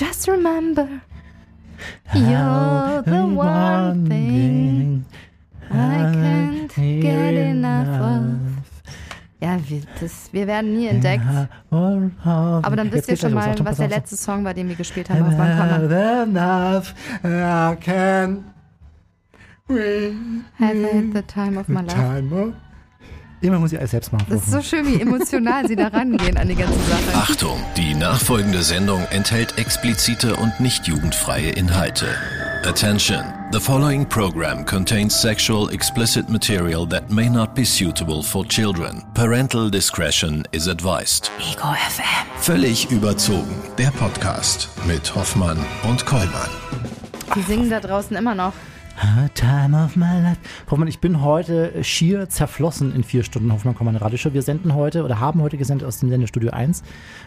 Just remember, you're the one thing I can't get enough of. Ja, wir, das, wir werden nie entdeckt. Aber dann wisst ihr schon mal, was der letzte Song war, den wir gespielt haben auf Enough, I can Have had the time of my life. Immer muss ich alles selbst machen. Das ist so schön, wie emotional sie da rangehen an die ganze Sache. Achtung, die nachfolgende Sendung enthält explizite und nicht jugendfreie Inhalte. Attention, the following program contains sexual explicit material that may not be suitable for children. Parental discretion is advised. Ego FM. Völlig überzogen, der Podcast mit Hoffmann und Kollmann. Die singen da draußen immer noch. Time of my life. Hoffmann, ich bin heute schier zerflossen in vier Stunden. Hoffmann, komm meine Radioshow. Wir senden heute oder haben heute gesendet aus dem Sendestudio 1,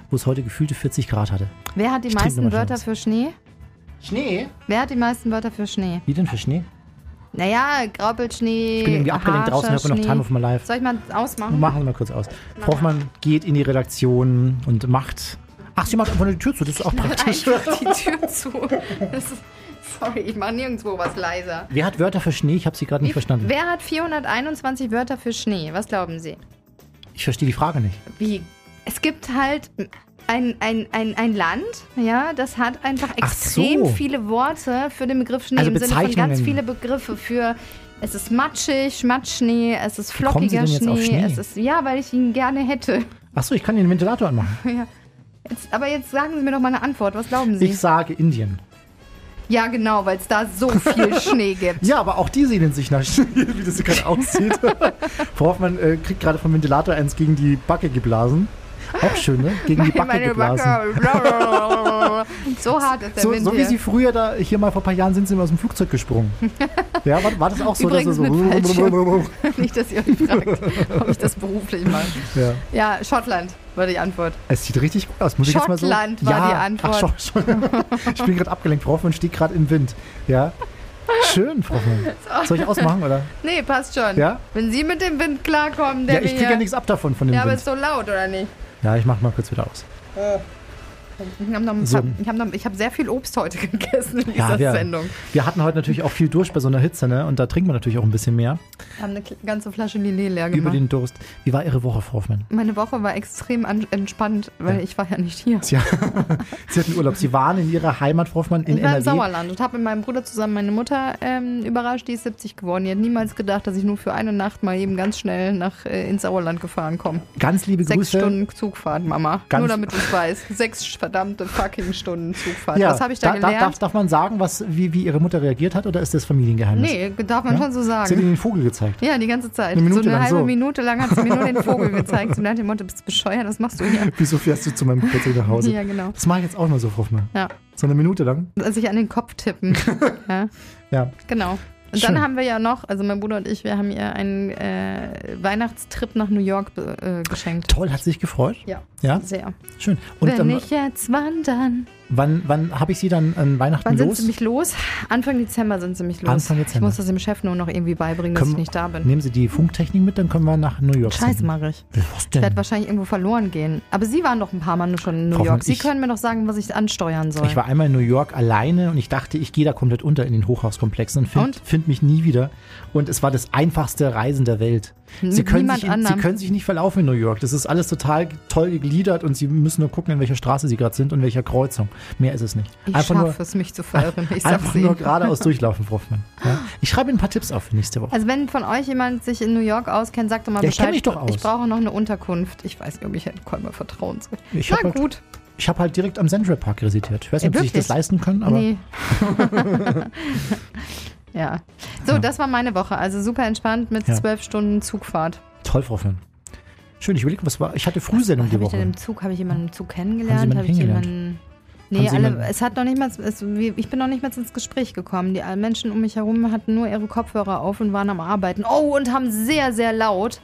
wo es heute gefühlte 40 Grad hatte. Wer hat die Ich meisten Wörter für Schnee? Schnee? Wer hat die meisten Wörter für Schnee? Wie denn für Schnee? Naja, Graupelschnee. Ich bin irgendwie abgelenkt draußen, hört man noch Time of my life. Soll ich mal ausmachen? Machen wir mal kurz aus. Frau Hoffmann geht in die Redaktion und macht. Ach, sie macht einfach nur die Tür zu, das ist auch praktisch. Einfach die Tür zu. Das ist, sorry, ich mache nirgendwo was leiser. Wer hat Wörter für Schnee? Ich habe sie gerade nicht verstanden. Wer hat 421 Wörter für Schnee? Was glauben Sie? Ich verstehe die Frage nicht. Wie? Es gibt halt ein, ein, ein, ein Land, ja, das hat einfach Ach extrem so. viele Worte für den Begriff Schnee. Also Im Sinne von ganz viele Begriffe für es ist matschig, Matschschnee, es ist flockiger Schnee, Schnee? es ist ja, weil ich ihn gerne hätte. Achso, ich kann den Ventilator anmachen. Ja. Jetzt, aber jetzt sagen Sie mir doch mal eine Antwort. Was glauben Sie? Ich sage Indien. Ja, genau, weil es da so viel Schnee gibt. Ja, aber auch die sehnen sich nach Schnee, wie das gerade aussieht. Frau Hoffmann äh, kriegt gerade vom Ventilator eins gegen die Backe geblasen. Auch schön, ne? Gegen die Backe Meine geblasen. Backe. so hart ist der So, Wind so wie hier. sie früher da, hier mal vor ein paar Jahren sind sie immer aus dem Flugzeug gesprungen. Ja, war, war das auch so? Übrigens dass so Nicht, dass ihr euch fragt, ob ich das beruflich mache. ja. Ja, Schottland war die Antwort. Es sieht richtig gut aus. Muss ich jetzt mal so? Schottland war ja. die Antwort. Ach, Scho- Scho- ich bin gerade abgelenkt. Frau Hoffmann steht gerade im Wind. Ja. Schön, Frau Hoffmann. Soll ich ausmachen, oder? Nee, passt schon. Ja? Wenn Sie mit dem Wind klarkommen, der Ja, ich kriege ja nichts ab davon, von dem Ja, aber Wind. ist so laut, oder nicht? Ja, ich mach mal kurz wieder aus. Ich habe So. hab hab sehr viel Obst heute gegessen in Ja, dieser wir, Sendung. wir hatten heute natürlich auch viel Durst bei so einer Hitze, ne? Und da trinkt man natürlich auch ein bisschen mehr. Wir haben eine ganze Flasche Lillet leer Über gemacht. den Durst. Wie war Ihre Woche, Frau Hoffmann? Meine Woche war extrem an, entspannt, weil Ja. ich war ja nicht hier. Sie, Sie hatten Urlaub. Sie waren in Ihrer Heimat, Frau Hoffmann, in ich war im NRW. Sauerland und habe mit meinem Bruder zusammen meine Mutter ähm, überrascht, die ist 70 geworden. Die hat niemals gedacht, dass ich nur für eine Nacht mal eben ganz schnell nach äh, ins Sauerland gefahren komme. Ganz liebe Sechs Grüße. Stunden Zugfahrt, Mama. Ganz- Nur damit du es weißt. Sechs verdammte fucking Stunden Zugfahrt. Ja, Was habe ich da, da, gelernt? darf, darf man sagen, was, wie, wie Ihre Mutter reagiert hat oder ist das Familiengeheimnis? nee, darf man Ja? schon so Sie hat sagen. Ihnen den Vogel gezeigt. Ja, die ganze Zeit. Eine Minute so eine lang halbe so. Minute lang hat sie mir nur den Vogel gezeigt. Dann hat Mutter, bist du bescheuert? Was machst du hier? Wieso fährst du zu meinem Geburtstag nach Hause? Ja, genau. Das mache ich jetzt auch mal so, Hoffmann. Ja. So eine Minute lang. Sich an den Kopf tippen. ja, Ja. genau. Und Schön. dann haben wir ja noch, also mein Bruder und ich, wir haben ihr einen äh, Weihnachtstrip nach New York äh, geschenkt. Toll, hat sie sich gefreut? Ja, Ja, sehr. schön. Und Wenn ähm, ich jetzt wandern. Wann, wann habe ich Sie dann an Weihnachten Wann sind los? sie mich los? Anfang Dezember sind sie mich los. Anfang Ich Dezember. muss das dem Chef nur noch irgendwie beibringen, dass Können- ich nicht da bin. Nehmen Sie die Funktechnik mit, dann können wir nach New York. Scheiße senden. mache ich. Was Ich denn? werde wahrscheinlich irgendwo verloren gehen. Aber Sie waren doch ein paar Mal schon in New Frau York. Sie ich- können mir doch sagen, was ich ansteuern soll. Ich war einmal in New York alleine und ich dachte, ich gehe da komplett unter in den Hochhauskomplexen und finde find mich nie wieder. Und es war das einfachste Reisen der Welt. Sie können, sich, in- Sie können sich nicht verlaufen in New York. Das ist alles total toll gegliedert und Sie müssen nur gucken, in welcher Straße Sie gerade sind und welcher Kreuzung. Mehr ist es nicht. ich einfach nur, schaffe es, mich zu verirren. Ich einfach nur geradeaus durchlaufen, Frau Hoffmann. Ja? Ich schreibe Ihnen ein paar Tipps auf für nächste Woche. Also wenn von euch jemand sich in New York auskennt, sagt doch mal Ja, ich Bescheid. mich doch aus. Ich brauche noch eine Unterkunft. Ich weiß nicht, ob ich Herrn Kolmer vertrauen soll. Ich Na habe halt, gut. ich hab halt direkt am Central Park residiert. Ich weiß nicht, ob Sie sich das leisten können, aber nee. ja. So, das war meine Woche. Also super entspannt mit Ja. zwölf Stunden Zugfahrt. toll, Frau Hoffmann. Schön, ich überlege, was war. Ich hatte Frühsendung die Habe ich Woche. im Zug, habe ich jemanden im Zug kennengelernt? Habe ich jemanden. Nee, alle, es hat noch nicht mal, es, ich bin noch nicht mal ins Gespräch gekommen. Die Menschen um mich herum hatten nur ihre Kopfhörer auf und waren am Arbeiten. Oh, und haben sehr, sehr laut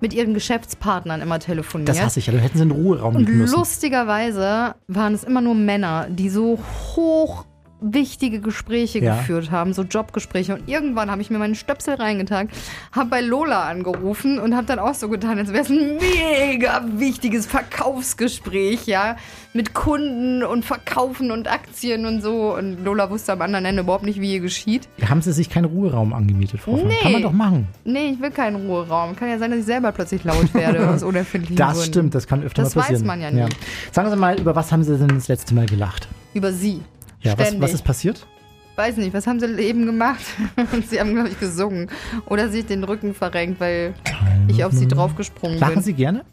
mit ihren Geschäftspartnern immer telefoniert. Das hasse ich ja. Dann hätten Sie einen Ruheraum Und müssen. lustigerweise waren es immer nur Männer, die so hoch wichtige Gespräche Ja. geführt haben, so Jobgespräche. Und irgendwann habe ich mir meinen Stöpsel reingetan, habe bei Lola angerufen und habe dann auch so getan, als wäre es ein mega wichtiges Verkaufsgespräch, ja, mit Kunden und Verkaufen und Aktien und so. Und Lola wusste am anderen Ende überhaupt nicht, wie ihr geschieht. Haben Sie sich keinen Ruheraum angemietet, Frau? Nee. Kann man doch machen. Nee, ich will keinen Ruheraum. Kann ja sein, dass ich selber plötzlich laut werde aus unerfindlichen Das Gründen. stimmt, das kann öfter Das mal passieren. weiß man ja nie. Sagen Sie mal, über was haben Sie denn das letzte Mal gelacht? Über sie. Ja, was, was ist passiert? Weiß nicht, was haben sie eben gemacht? sie haben, glaube ich, gesungen. Oder sich den Rücken verrenkt, weil ich auf sie draufgesprungen Lachen bin. Sie gerne?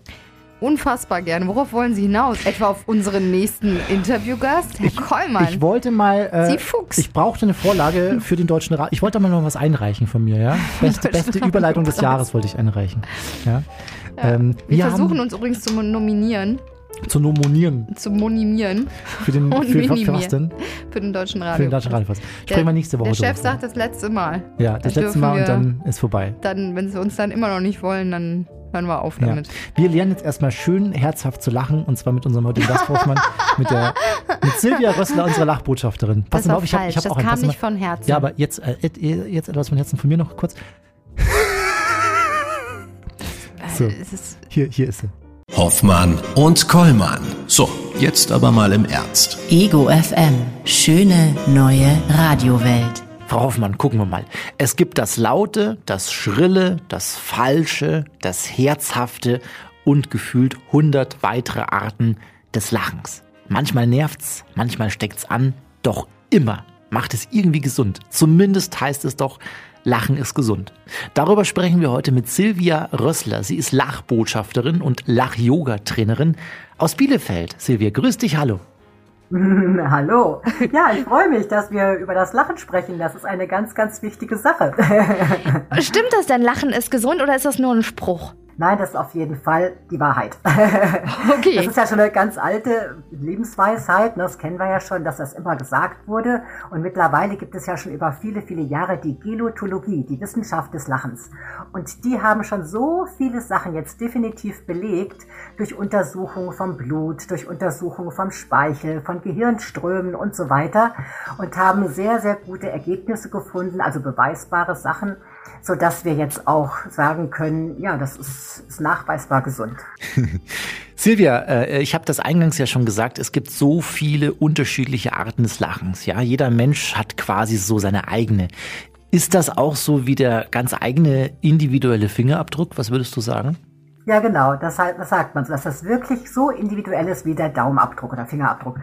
Unfassbar gerne. Worauf wollen Sie hinaus? Etwa auf unseren nächsten Interviewgast? Herr Kollmann. Ich wollte mal. Äh, Sie Fuchs. Ich brauchte eine Vorlage für den Deutschen Rat. Ich wollte mal noch was einreichen von mir, ja? Beste, beste Überleitung des Jahres wollte ich einreichen. Ja. Ähm, wir versuchen haben uns übrigens zu nominieren, zu nominieren zu monimieren für den Und für, für, was denn? für den deutschen Radio. Für den Deutschen Radiopass. Sprechen wir nächste Woche Der Chef sagt das letzte Mal. Ja, das dann letzte Mal und dann ist vorbei. Dann, wenn sie uns dann immer noch nicht wollen, dann hören wir auf Ja. damit. Wir lernen jetzt erstmal schön herzhaft zu lachen und zwar mit unserem heutigen Gast Hoffmann, mit der mit Silvia Rössler, unserer Lachbotschafterin. Das Passen Sie war auf, ich habe ich hab das auch einen. kam Sie nicht von Herzen. Ja, aber jetzt, äh, et- jetzt etwas von Herzen von mir noch kurz. so. Es ist Hier, hier ist sie. Hoffmann und Kollmann. So, jetzt aber mal im Ernst. Ego FM. Schöne neue Radiowelt. Frau Hoffmann, gucken wir mal. Es gibt das Laute, das Schrille, das Falsche, das Herzhafte und gefühlt hundert weitere Arten des Lachens. Manchmal nervt's, manchmal steckt's an, doch immer macht es irgendwie gesund. Zumindest heißt es doch, Lachen ist gesund. Darüber sprechen wir heute mit Silvia Rössler. Sie ist Lachbotschafterin und Lach-Yoga-Trainerin aus Bielefeld. Silvia, grüß dich, hallo. Hallo. Ja, ich freue mich, dass wir über das Lachen sprechen. Das ist eine ganz, ganz wichtige Sache. Stimmt das denn? Lachen ist gesund oder ist das nur ein Spruch? Nein, das ist auf jeden Fall die Wahrheit. Okay. Das ist ja schon eine ganz alte Lebensweisheit. ne? Das kennen wir ja schon, dass das immer gesagt wurde. Und mittlerweile gibt es ja schon über viele, viele Jahre die Gelotologie, die Wissenschaft des Lachens. Und die haben schon so viele Sachen jetzt definitiv belegt durch Untersuchungen vom Blut, durch Untersuchungen vom Speichel, von Gehirnströmen und so weiter. Und haben sehr, sehr gute Ergebnisse gefunden, also beweisbare Sachen, so dass wir jetzt auch sagen können, ja, das ist, ist nachweisbar gesund. Silvia, äh, ich habe das eingangs ja schon gesagt, es gibt so viele unterschiedliche Arten des Lachens. Ja, jeder Mensch hat quasi so seine eigene. Ist das auch so wie der ganz eigene individuelle Fingerabdruck? Was würdest du sagen? Ja, genau, das, das sagt man so, dass das wirklich so individuell ist wie der Daumenabdruck oder Fingerabdruck.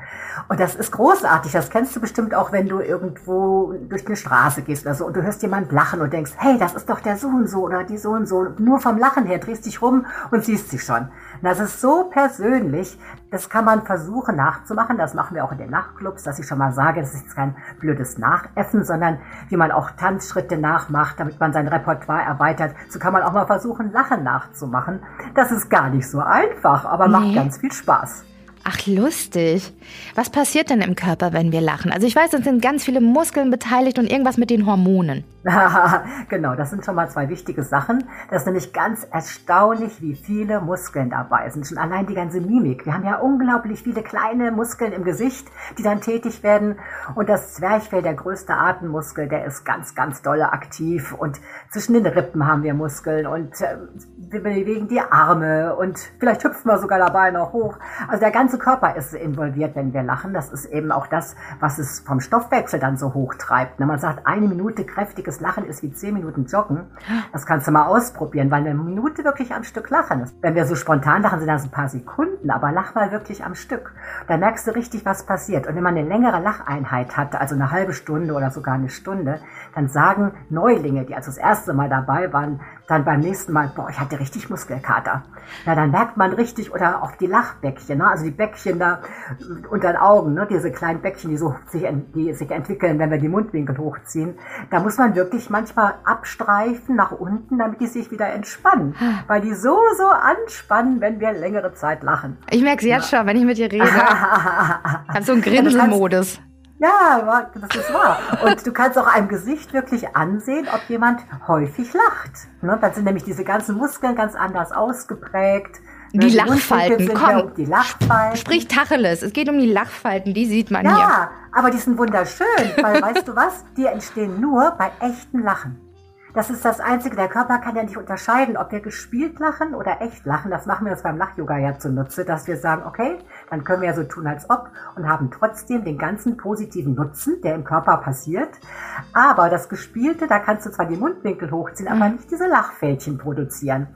Und das ist großartig, das kennst du bestimmt auch, wenn du irgendwo durch eine Straße gehst oder so und du hörst jemand lachen und denkst, hey, das ist doch der so und so oder die so und so. Nur vom Lachen her drehst dich rum und siehst sie schon. Und das ist so persönlich, das kann man versuchen nachzumachen, das machen wir auch in den Nachtclubs, dass ich schon mal sage, das ist jetzt kein blödes Nachäffen, sondern wie man auch Tanzschritte nachmacht, damit man sein Repertoire erweitert. So kann man auch mal versuchen, Lachen nachzumachen. Das ist gar nicht so einfach, aber macht Nee. ganz viel Spaß. Ach, lustig. Was passiert denn im Körper, wenn wir lachen? Also ich weiß, es sind ganz viele Muskeln beteiligt und irgendwas mit den Hormonen. genau, das sind schon mal zwei wichtige Sachen. Das ist nämlich ganz erstaunlich, wie viele Muskeln dabei sind. Schon allein die ganze Mimik. Wir haben ja unglaublich viele kleine Muskeln im Gesicht, die dann tätig werden. Und das Zwerchfell, der größte Atemmuskel, der ist ganz, ganz dolle aktiv. Und zwischen den Rippen haben wir Muskeln und äh, wir bewegen die Arme und vielleicht hüpfen wir sogar dabei noch hoch. Also der ganze Körper ist involviert, wenn wir lachen. Das ist eben auch das, was es vom Stoffwechsel dann so hoch treibt. Wenn man sagt, eine Minute kräftiges Lachen ist wie zehn Minuten Joggen, das kannst du mal ausprobieren, weil eine Minute wirklich am Stück lachen ist. Wenn wir so spontan lachen, sind das ein paar Sekunden, aber lach mal wirklich am Stück. Da merkst du richtig, was passiert. Und wenn man eine längere Lacheinheit hat, also eine halbe Stunde oder sogar eine Stunde, dann sagen Neulinge, die also das erste Mal dabei waren, dann beim nächsten Mal, boah, ich hatte richtig Muskelkater. Na, dann merkt man richtig, oder auch die Lachbäckchen, ne? also die Bäckchen da unter den Augen, ne? diese kleinen Bäckchen, die, so sich, die sich entwickeln, wenn wir die Mundwinkel hochziehen. Da muss man wirklich manchmal abstreifen nach unten, damit die sich wieder entspannen. Weil die so, so anspannen, wenn wir längere Zeit lachen. Ich merke es jetzt schon, wenn ich mit dir rede. Hab so einen Ja, Grinselmodus. Ja, das ist wahr. Und du kannst auch einem Gesicht wirklich ansehen, ob jemand häufig lacht. Ne? Dann sind nämlich diese ganzen Muskeln ganz anders ausgeprägt. Die, die Lachfalten, komm. Ja die Lachfalten. Sprich Tacheles, es geht um die Lachfalten, die sieht man ja, hier. Ja, aber die sind wunderschön, weil weißt du was? Die entstehen nur bei echten Lachen. Das ist das Einzige, der Körper kann ja nicht unterscheiden, ob wir gespielt lachen oder echt lachen. Das machen wir uns beim Lach-Yoga ja zunutze, dass wir sagen, okay, dann können wir ja so tun, als ob und haben trotzdem den ganzen positiven Nutzen, der im Körper passiert. Aber das Gespielte, da kannst du zwar die Mundwinkel hochziehen, aber mhm. nicht diese Lachfältchen produzieren.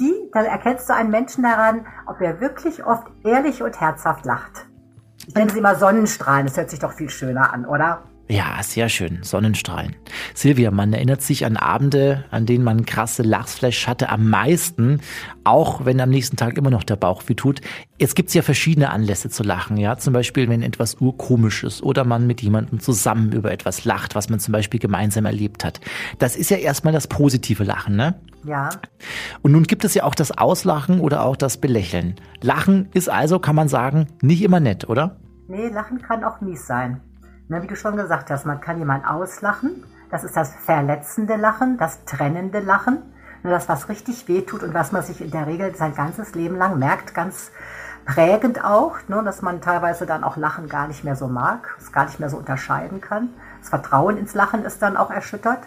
Die, dann erkennst du einen Menschen daran, ob er wirklich oft ehrlich und herzhaft lacht. Ich nenne sie immer Sonnenstrahlen, das hört sich doch viel schöner an, oder? Ja, sehr schön. Sonnenstrahlen. Silvia, man erinnert sich an Abende, an denen man krasse Lachsflash hatte, am meisten, auch wenn am nächsten Tag immer noch der Bauch weh tut. Jetzt gibt's ja verschiedene Anlässe zu lachen, ja. Zum Beispiel, wenn etwas urkomisch ist oder man mit jemandem zusammen über etwas lacht, was man zum Beispiel gemeinsam erlebt hat. Das ist ja erstmal das positive Lachen, ne? Ja. Und nun gibt es ja auch das Auslachen oder auch das Belächeln. Lachen ist also, kann man sagen, nicht immer nett, oder? Nee, Lachen kann auch mies sein. Na, wie du schon gesagt hast, man kann jemanden auslachen. Das ist das verletzende Lachen, das trennende Lachen. Nur das, was richtig wehtut und was man sich in der Regel sein ganzes Leben lang merkt, ganz prägend auch, ne, dass man teilweise dann auch Lachen gar nicht mehr so mag, es gar nicht mehr so unterscheiden kann. Das Vertrauen ins Lachen ist dann auch erschüttert.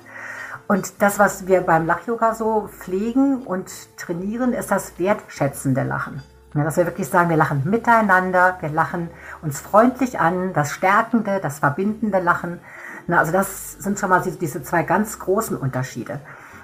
Und das, was wir beim Lach-Yoga so pflegen und trainieren, ist das wertschätzende Lachen. Ja, dass wir wirklich sagen, wir lachen miteinander, wir lachen uns freundlich an, das stärkende, das verbindende Lachen. Na, also das sind schon mal diese zwei ganz großen Unterschiede.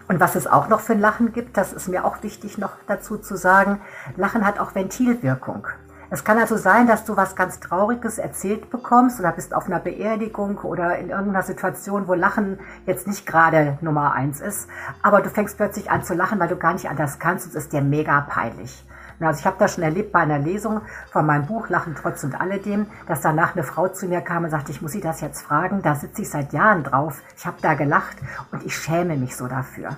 Und was es auch noch für ein Lachen gibt, das ist mir auch wichtig noch dazu zu sagen, Lachen hat auch Ventilwirkung. Es kann also sein, dass du was ganz Trauriges erzählt bekommst oder bist auf einer Beerdigung oder in irgendeiner Situation, wo Lachen jetzt nicht gerade Nummer eins ist, aber du fängst plötzlich an zu lachen, weil du gar nicht anders kannst und es ist dir mega peinlich. Also ich habe das schon erlebt bei einer Lesung von meinem Buch Lachen trotz und alledem, dass danach eine Frau zu mir kam und sagte, ich muss Sie das jetzt fragen, da sitze ich seit Jahren drauf, ich habe da gelacht und ich schäme mich so dafür.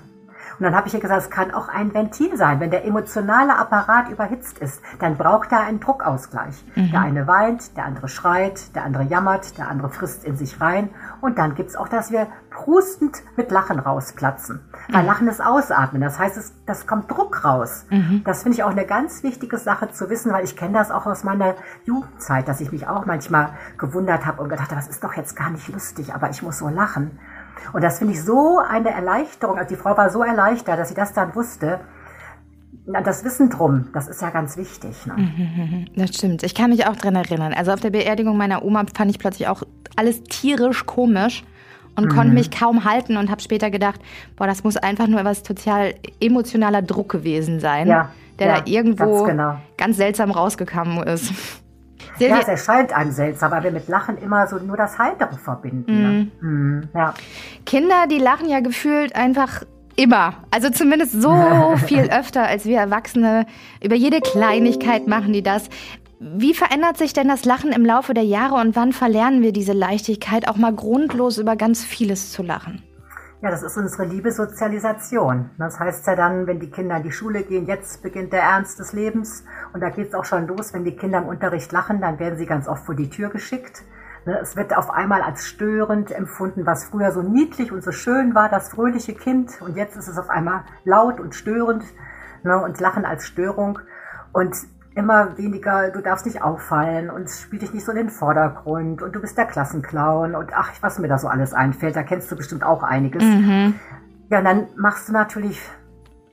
Und dann habe ich ihr gesagt, es kann auch ein Ventil sein. Wenn der emotionale Apparat überhitzt ist, dann braucht er einen Druckausgleich. Mhm. Der eine weint, der andere schreit, der andere jammert, der andere frisst in sich rein. Und dann gibt's auch, dass wir prustend mit Lachen rausplatzen. Weil mhm. Lachen ist Ausatmen. Das heißt, es, das kommt Druck raus. Mhm. Das finde ich auch eine ganz wichtige Sache zu wissen, weil ich kenne das auch aus meiner Jugendzeit, dass ich mich auch manchmal gewundert habe und gedacht habe, das ist doch jetzt gar nicht lustig, aber ich muss so lachen. Und das finde ich so eine Erleichterung. Also die Frau war so erleichtert, dass sie das dann wusste. Das Wissen drum, das ist ja ganz wichtig. Ne? Das stimmt. Ich kann mich auch dran erinnern. Also auf der Beerdigung meiner Oma fand ich plötzlich auch alles tierisch komisch und mhm. konnte mich kaum halten und habe später gedacht, boah, das muss einfach nur etwas total emotionaler Druck gewesen sein, ja, der ja, da irgendwo ganz, genau. ganz seltsam rausgekommen ist. Silvia, ja, es erscheint einem seltsam, weil wir mit Lachen immer so nur das Heitere verbinden. Ne? Mm. Mm, ja. Kinder, die lachen ja gefühlt einfach immer. Also zumindest so viel öfter als wir Erwachsene. Über jede Kleinigkeit machen die das. Wie verändert sich denn das Lachen im Laufe der Jahre und wann verlernen wir diese Leichtigkeit, auch mal grundlos über ganz vieles zu lachen? Ja, das ist unsere Liebesozialisation. Das heißt ja dann, wenn die Kinder in die Schule gehen, jetzt beginnt der Ernst des Lebens. Und da geht es auch schon los, wenn die Kinder im Unterricht lachen, dann werden sie ganz oft vor die Tür geschickt. Ne, es wird auf einmal als störend empfunden, was früher so niedlich und so schön war, das fröhliche Kind. Und jetzt ist es auf einmal laut und störend ne, und Lachen als Störung. Und immer weniger, du darfst nicht auffallen und spiel dich nicht so in den Vordergrund und du bist der Klassenclown und ach, was mir da so alles einfällt, da kennst du bestimmt auch einiges. Mhm. Ja, und dann machst du natürlich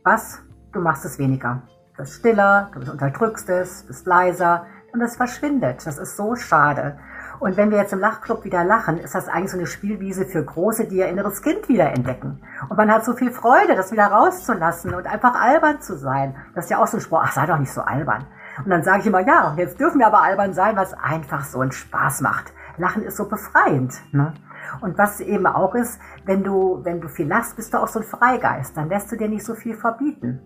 was? Du machst es weniger. Du bist stiller, du unterdrückst es, bist leiser und es verschwindet. Das ist so schade. Und wenn wir jetzt im Lachclub wieder lachen, ist das eigentlich so eine Spielwiese für Große, die ihr inneres Kind wieder entdecken. Und man hat so viel Freude, das wieder rauszulassen und einfach albern zu sein. Das ist ja auch so ein Spruch, ach, sei doch nicht so albern. Und dann sage ich immer, ja, jetzt dürfen wir aber albern sein, was einfach so einen Spaß macht. Lachen ist so befreiend. Ne? Und was eben auch ist, wenn du, wenn du viel lachst, bist du auch so ein Freigeist. Dann lässt du dir nicht so viel verbieten.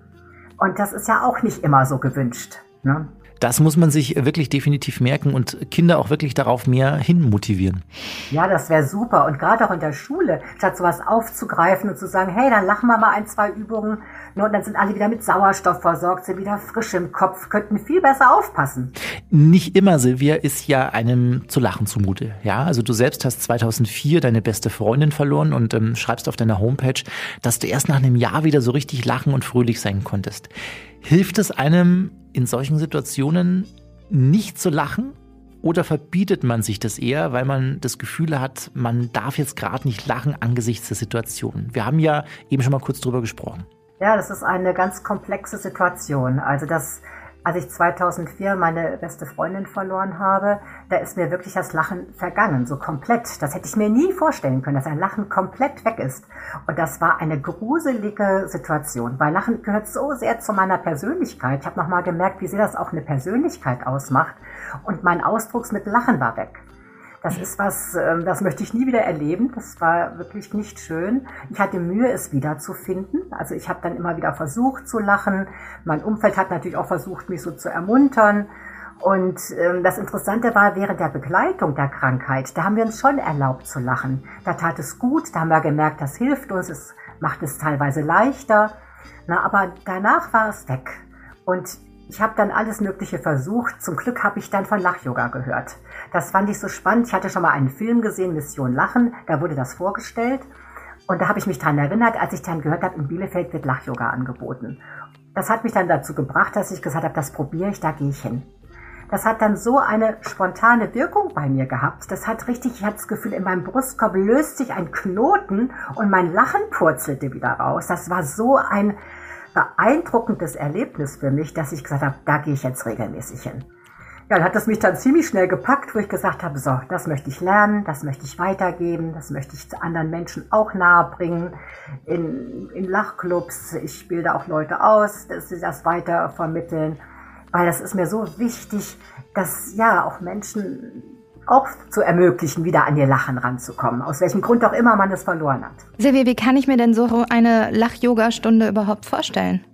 Und das ist ja auch nicht immer so gewünscht. Ne? Das muss man sich wirklich definitiv merken und Kinder auch wirklich darauf mehr hin motivieren. Ja, das wäre super. Und gerade auch in der Schule, statt sowas aufzugreifen und zu sagen, hey, dann lachen wir mal ein, zwei Übungen ne, und dann sind alle wieder mit Sauerstoff versorgt, sind wieder frisch im Kopf, könnten viel besser aufpassen. Nicht immer, Silvia, ist ja einem zu lachen zumute. Ja, also du selbst hast 2004 deine beste Freundin verloren und ähm, schreibst auf deiner Homepage, dass du erst nach einem Jahr wieder so richtig lachen und fröhlich sein konntest. Hilft es einem in solchen Situationen nicht zu lachen? Oder verbietet man sich das eher, weil man das Gefühl hat, man darf jetzt gerade nicht lachen angesichts der Situation? Wir haben ja eben schon mal kurz drüber gesprochen. Ja, das ist eine ganz komplexe Situation. Also das als ich 2004 meine beste Freundin verloren habe, da ist mir wirklich das Lachen vergangen, so komplett. Das hätte ich mir nie vorstellen können, dass ein Lachen komplett weg ist. Und das war eine gruselige Situation, weil Lachen gehört so sehr zu meiner Persönlichkeit. Ich habe nochmal gemerkt, wie sehr das auch eine Persönlichkeit ausmacht. Und mein Ausdrucksmittel Lachen war weg. Das ist was, ähm, das möchte ich nie wieder erleben. Das war wirklich nicht schön. Ich hatte Mühe, es wiederzufinden. Also ich habe dann immer wieder versucht zu lachen. Mein Umfeld hat natürlich auch versucht, mich so zu ermuntern. Und ähm, das Interessante war, während der Begleitung der Krankheit, da haben wir uns schon erlaubt zu lachen. Da tat es gut, da haben wir gemerkt, das hilft uns, es macht es teilweise leichter. Na, aber danach war es weg. Und ich habe dann alles Mögliche versucht. Zum Glück habe ich dann von Lach-Yoga gehört. Das fand ich so spannend. Ich hatte schon mal einen Film gesehen, Mission Lachen. Da wurde das vorgestellt. Und da habe ich mich daran erinnert, als ich dann gehört habe, in Bielefeld wird Lach-Yoga angeboten. Das hat mich dann dazu gebracht, dass ich gesagt habe, das probiere ich, da gehe ich hin. Das hat dann so eine spontane Wirkung bei mir gehabt. Das hat richtig, ich hatte das Gefühl, in meinem Brustkorb löst sich ein Knoten und mein Lachen purzelte wieder raus. Das war so ein, beeindruckendes Erlebnis für mich, dass ich gesagt habe, da gehe ich jetzt regelmäßig hin. Ja, dann hat das mich dann ziemlich schnell gepackt, wo ich gesagt habe, so, das möchte ich lernen, das möchte ich weitergeben, das möchte ich zu anderen Menschen auch nahebringen, in, in Lachclubs, ich bilde auch Leute aus, dass sie das weiter vermitteln, weil das ist mir so wichtig, dass ja auch Menschen auch zu ermöglichen, wieder an ihr Lachen ranzukommen, aus welchem Grund auch immer man es verloren hat. Silvia, wie kann ich mir denn so eine Lach-Yoga-Stunde überhaupt vorstellen?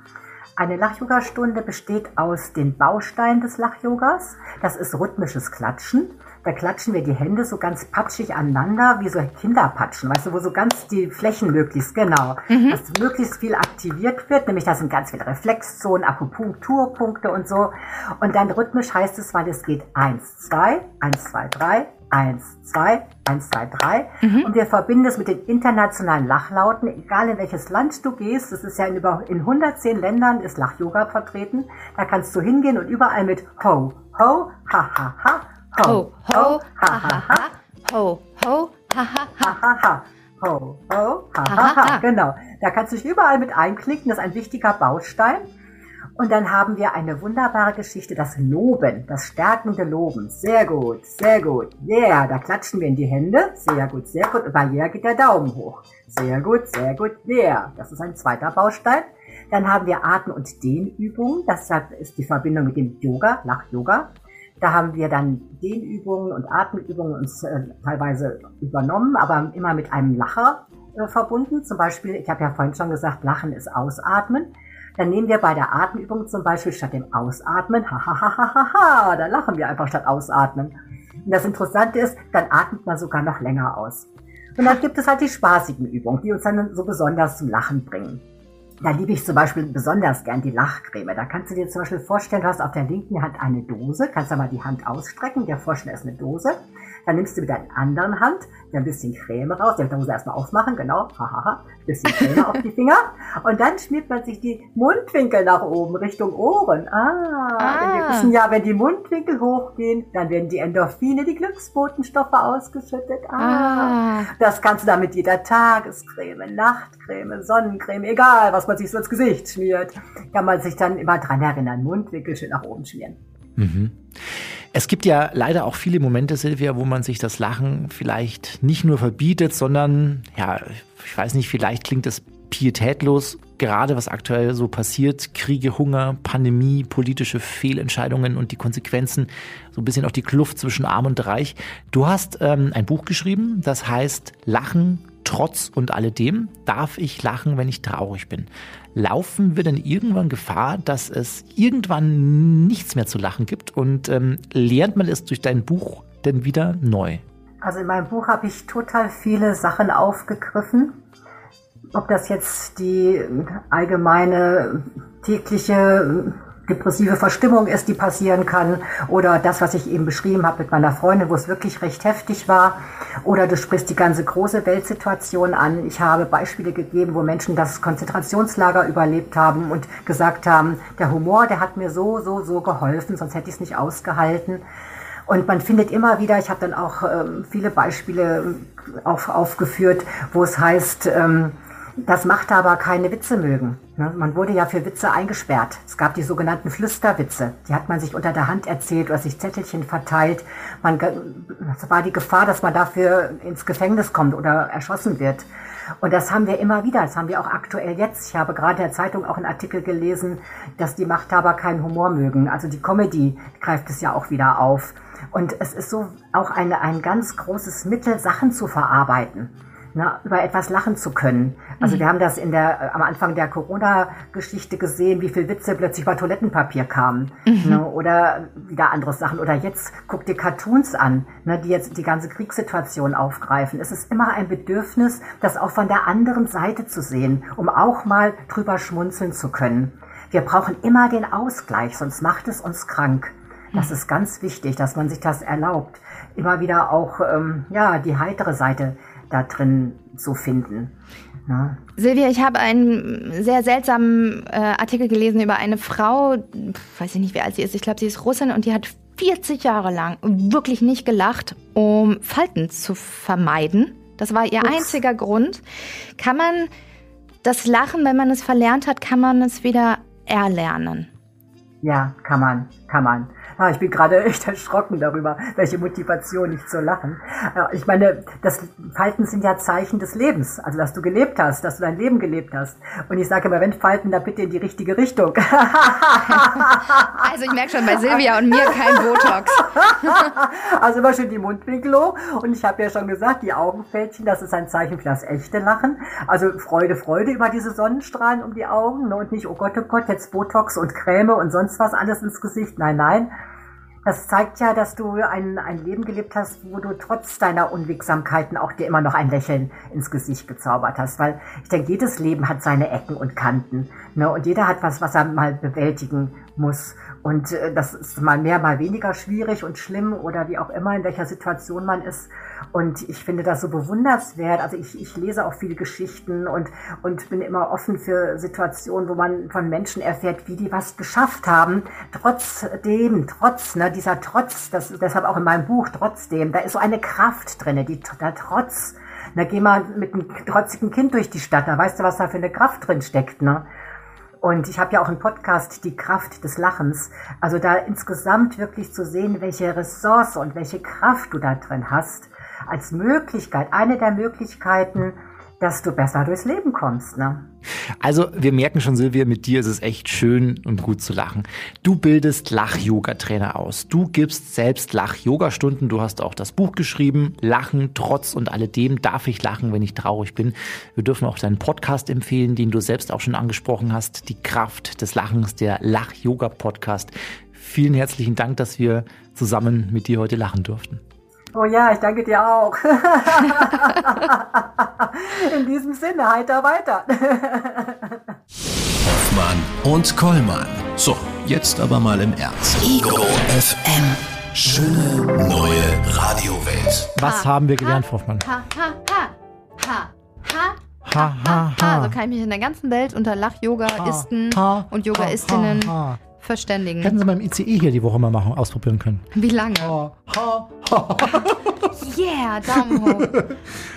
Eine Lach-Yoga-Stunde besteht aus den Bausteinen des Lach-Yogas. Das ist rhythmisches Klatschen. Da klatschen wir die Hände so ganz patschig aneinander, wie so Kinderpatschen, weißt du, wo so ganz die Flächen möglichst, genau, mhm. dass möglichst viel aktiviert wird, nämlich da sind ganz viele Reflexzonen, Akupunkturpunkte und so. Und dann rhythmisch heißt es, weil es geht eins, zwei, eins, zwei, drei, eins, zwei, eins, zwei, drei. Mhm. Und wir verbinden es mit den internationalen Lachlauten, egal in welches Land du gehst. Das ist ja in über in 110 Ländern ist Lach-Yoga vertreten. Da kannst du hingehen und überall mit Ho, Ho, Ha, Ha, Ha, Ho, ho, ha, ha, ha. Ho, ho, ha, ha, ha. ha, ha. Ho, ho, ha, ha, ha. Genau. Da kannst du dich überall mit einklicken. Das ist ein wichtiger Baustein. Und dann haben wir eine wunderbare Geschichte, das Loben, das stärkende Loben. Sehr gut, sehr gut. Yeah, da klatschen wir in die Hände. Sehr gut, sehr gut. Und bei yeah geht der Daumen hoch. Sehr gut, sehr gut. Yeah. Das ist ein zweiter Baustein. Dann haben wir Atem- und Dehnübungen. Das ist die Verbindung mit dem Yoga, Lach-Yoga. Da haben wir dann Dehnübungen und Atemübungen uns äh, teilweise übernommen, aber immer mit einem Lacher äh, verbunden. Zum Beispiel, ich habe ja vorhin schon gesagt, Lachen ist Ausatmen. Dann nehmen wir bei der Atemübung zum Beispiel statt dem Ausatmen, ha ha ha ha ha da lachen wir einfach statt Ausatmen. Und das Interessante ist, dann atmet man sogar noch länger aus. Und dann gibt es halt die spaßigen Übungen, die uns dann so besonders zum Lachen bringen. Da liebe ich zum Beispiel besonders gern die Lachcreme. Da kannst du dir zum Beispiel vorstellen, du hast auf der linken Hand eine Dose, kannst aber die Hand ausstrecken, dir vorstellen, ist eine Dose. Dann nimmst du mit deiner anderen Hand ein bisschen Creme raus, die Dose erstmal aufmachen, genau, hahaha, bisschen Creme auf die Finger. Und dann schmiert man sich die Mundwinkel nach oben, Richtung Ohren. Ah, ah. Wir wissen ja, wenn die Mundwinkel hochgehen, dann werden die Endorphine, die Glücksbotenstoffe ausgeschüttet. Ah, ah. Das kannst du dann mit jeder Tagescreme, Nachtcreme, Sonnencreme, egal, was man sich so ins Gesicht schmiert, kann man sich dann immer dran erinnern, Mundwinkel schön nach oben schmieren. Mhm. Es gibt ja leider auch viele Momente, Silvia, wo man sich das Lachen vielleicht nicht nur verbietet, sondern, ja, ich weiß nicht, vielleicht klingt es pietätlos, gerade was aktuell so passiert, Kriege, Hunger, Pandemie, politische Fehlentscheidungen und die Konsequenzen, so ein bisschen auch die Kluft zwischen Arm und Reich. Du hast ähm, ein Buch geschrieben, das heißt Lachen, Trotz und alledem darf ich lachen, wenn ich traurig bin. Laufen wir denn irgendwann Gefahr, dass es irgendwann nichts mehr zu lachen gibt? Und ähm, lernt man es durch dein Buch denn wieder neu? Also in meinem Buch habe ich total viele Sachen aufgegriffen. Ob das jetzt die allgemeine tägliche depressive Verstimmung ist, die passieren kann. Oder das, was ich eben beschrieben habe mit meiner Freundin, wo es wirklich recht heftig war. Oder du sprichst die ganze große Weltsituation an. Ich habe Beispiele gegeben, wo Menschen das Konzentrationslager überlebt haben und gesagt haben, der Humor, der hat mir so, so, so geholfen, sonst hätte ich es nicht ausgehalten. Und man findet immer wieder, ich habe dann auch ähm, viele Beispiele ähm, auf, aufgeführt, wo es heißt, ähm, das macht aber keine Witze mögen. Ne? Man wurde ja für Witze eingesperrt. Es gab die sogenannten Flüsterwitze. Die hat man sich unter der Hand erzählt oder sich Zettelchen verteilt. Man, es war die Gefahr, dass man dafür ins Gefängnis kommt oder erschossen wird. Und das haben wir immer wieder. Das haben wir auch aktuell jetzt. Ich habe gerade in der Zeitung auch einen Artikel gelesen, dass die Machthaber keinen Humor mögen. Also die Comedy greift es ja auch wieder auf. Und es ist so auch eine, ein ganz großes Mittel, Sachen zu verarbeiten ne, über etwas lachen zu können. Also mhm. wir haben das in der, äh, am Anfang der Corona-Geschichte gesehen, wie viel Witze plötzlich bei Toilettenpapier kamen. Mhm. Ne, oder wieder andere Sachen. Oder jetzt guck dir Cartoons an, ne, die jetzt die ganze Kriegssituation aufgreifen. Es ist immer ein Bedürfnis, das auch von der anderen Seite zu sehen, um auch mal drüber schmunzeln zu können. Wir brauchen immer den Ausgleich, sonst macht es uns krank. Das mhm. ist ganz wichtig, dass man sich das erlaubt. Immer wieder auch ähm, ja die heitere Seite da drin zu finden. Ja. Silvia, ich habe einen sehr seltsamen äh, Artikel gelesen über eine Frau, weiß ich nicht, wie alt sie ist, ich glaube, sie ist Russin und die hat 40 Jahre lang wirklich nicht gelacht, um Falten zu vermeiden. Das war ihr Ups. einziger Grund. Kann man das Lachen, wenn man es verlernt hat, kann man es wieder erlernen? Ja, kann man, kann man. Ah, ich bin gerade echt erschrocken darüber, welche Motivation nicht zu lachen. Ich meine, das Falten sind ja Zeichen des Lebens, also dass du gelebt hast, dass du dein Leben gelebt hast. Und ich sage immer, wenn Falten, dann bitte in die richtige Richtung. also ich merke schon bei Silvia und mir kein Botox. also immer schön die Mundwinkel hoch. Und ich habe ja schon gesagt, die Augenfältchen, das ist ein Zeichen für das echte Lachen. Also Freude, Freude über diese Sonnenstrahlen um die Augen ne? und nicht, oh Gott, oh Gott, jetzt Botox und Creme und sonst was alles ins Gesicht. Nein, nein. Das zeigt ja, dass du ein, ein Leben gelebt hast, wo du trotz deiner Unwegsamkeiten auch dir immer noch ein Lächeln ins Gesicht gezaubert hast. Weil ich denke, jedes Leben hat seine Ecken und Kanten. Ne? Und jeder hat was, was er mal bewältigen muss. Und äh, das ist mal mehr, mal weniger schwierig und schlimm oder wie auch immer, in welcher Situation man ist. Und ich finde das so bewunderswert. Also ich, ich lese auch viele Geschichten und, und bin immer offen für Situationen, wo man von Menschen erfährt, wie die was geschafft haben. Trotzdem, trotz, ne, dieser Trotz, das, deshalb auch in meinem Buch, trotzdem, da ist so eine Kraft drinne, die, da trotz. Da geh mal mit einem trotzigen Kind durch die Stadt, da weißt du, was da für eine Kraft drin steckt, ne? Und ich habe ja auch einen Podcast, die Kraft des Lachens. Also da insgesamt wirklich zu sehen, welche Ressource und welche Kraft du da drin hast, als Möglichkeit, eine der Möglichkeiten, dass du besser durchs Leben kommst. Ne? Also wir merken schon, Silvia, mit dir ist es echt schön und gut zu lachen. Du bildest Lach-Yoga-Trainer aus. Du gibst selbst Lach-Yoga-Stunden. Du hast auch das Buch geschrieben, Lachen, trotz und alledem darf ich lachen, wenn ich traurig bin. Wir dürfen auch deinen Podcast empfehlen, den du selbst auch schon angesprochen hast. Die Kraft des Lachens, der Lach-Yoga-Podcast. Vielen herzlichen Dank, dass wir zusammen mit dir heute lachen durften. Oh ja, ich danke dir auch. In diesem Sinne, heiter weiter. Hoffmann und Kollmann. So, jetzt aber mal im Ernst. Ego FM. Schöne neue Radiowelt. Was ha, haben wir gelernt, ha, Hoffmann? Ha, ha, ha, ha, ha. Ha, ha, ha. Also kann ich mich in der ganzen Welt unter Lach-Yogaisten und Yogaistinnen verständigen. Hätten Sie beim ICE hier die Woche mal machen, ausprobieren können. Wie lange? Ha, ha, ha. yeah, Daumen hoch.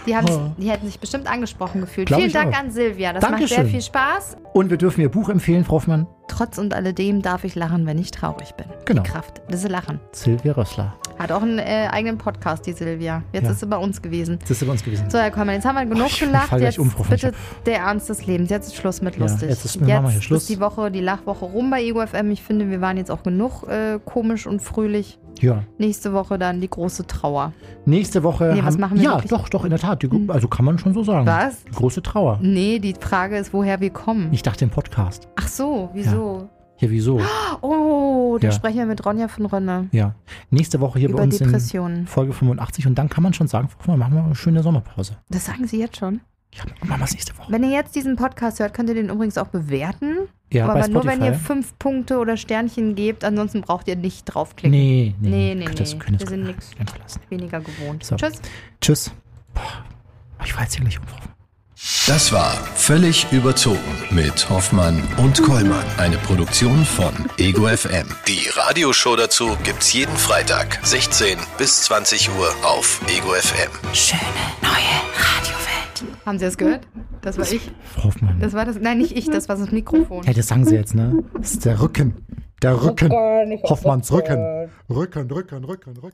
Die, die hätten sich bestimmt angesprochen gefühlt. Glaub Vielen Dank auch. an Silvia. Das Dankeschön. macht sehr viel Spaß. Und wir dürfen Ihr Buch empfehlen, Frau Hoffmann. Trotz und alledem darf ich lachen, wenn ich traurig bin. Genau. Die Kraft, das Lachen. Silvia Rössler. Hat auch einen äh, eigenen Podcast, die Silvia. Jetzt ja. ist sie bei uns gewesen. Jetzt ist sie bei uns gewesen. So, Herr Kollmann, jetzt haben wir genug oh, gelacht. Jetzt um, bitte der Ernst des Lebens. Jetzt ist Schluss mit lustig. Ja, jetzt ist, jetzt ist die Woche, die Lachwoche rum bei EgoFM. Ich finde, wir waren jetzt auch genug äh, komisch und fröhlich. Ja. Nächste Woche dann die große Trauer. Nächste Woche. Nee, was machen wir Ja, wirklich? doch, doch, in der Tat. Die, hm. also kann man schon so sagen. Was? Die große Trauer. Nee, die Frage ist, woher wir kommen. Ich dachte im Podcast. Ach so, wieso? Ja. Ja, wieso? Oh, da ja. sprechen wir mit Ronja von Rönne. Ja. Nächste Woche hier Über bei uns Depressionen. in Folge 85 und dann kann man schon sagen, machen wir eine schöne Sommerpause. Das sagen Sie jetzt schon? Ja, machen wir es nächste Woche. Wenn ihr jetzt diesen Podcast hört, könnt ihr den übrigens auch bewerten. Ja, bei aber nur wenn ihr fünf Punkte oder Sternchen gebt, ansonsten braucht ihr nicht draufklicken. Nee, nee. Nee, nee, Könnt das- nee. Wir sind verlassen. Weniger gewohnt. So. Tschüss. Tschüss. Boah, ich war jetzt hier gleich umgeworfen. Das war Völlig überzogen mit Hoffmann und Kollmann. Eine Produktion von Ego FM. Die Radioshow dazu gibt's jeden Freitag, 16 bis 20 Uhr auf Ego FM. Schöne neue Radiowelt. Haben Sie das gehört? Das war ich. Hoffmann. Das war das. Nein, nicht ich, das war das Mikrofon. ja, das sagen sie jetzt, ne? Das ist der Rücken. Der Rücken. Hoffmanns Rücken. Rücken, Rücken, Rücken, Rücken.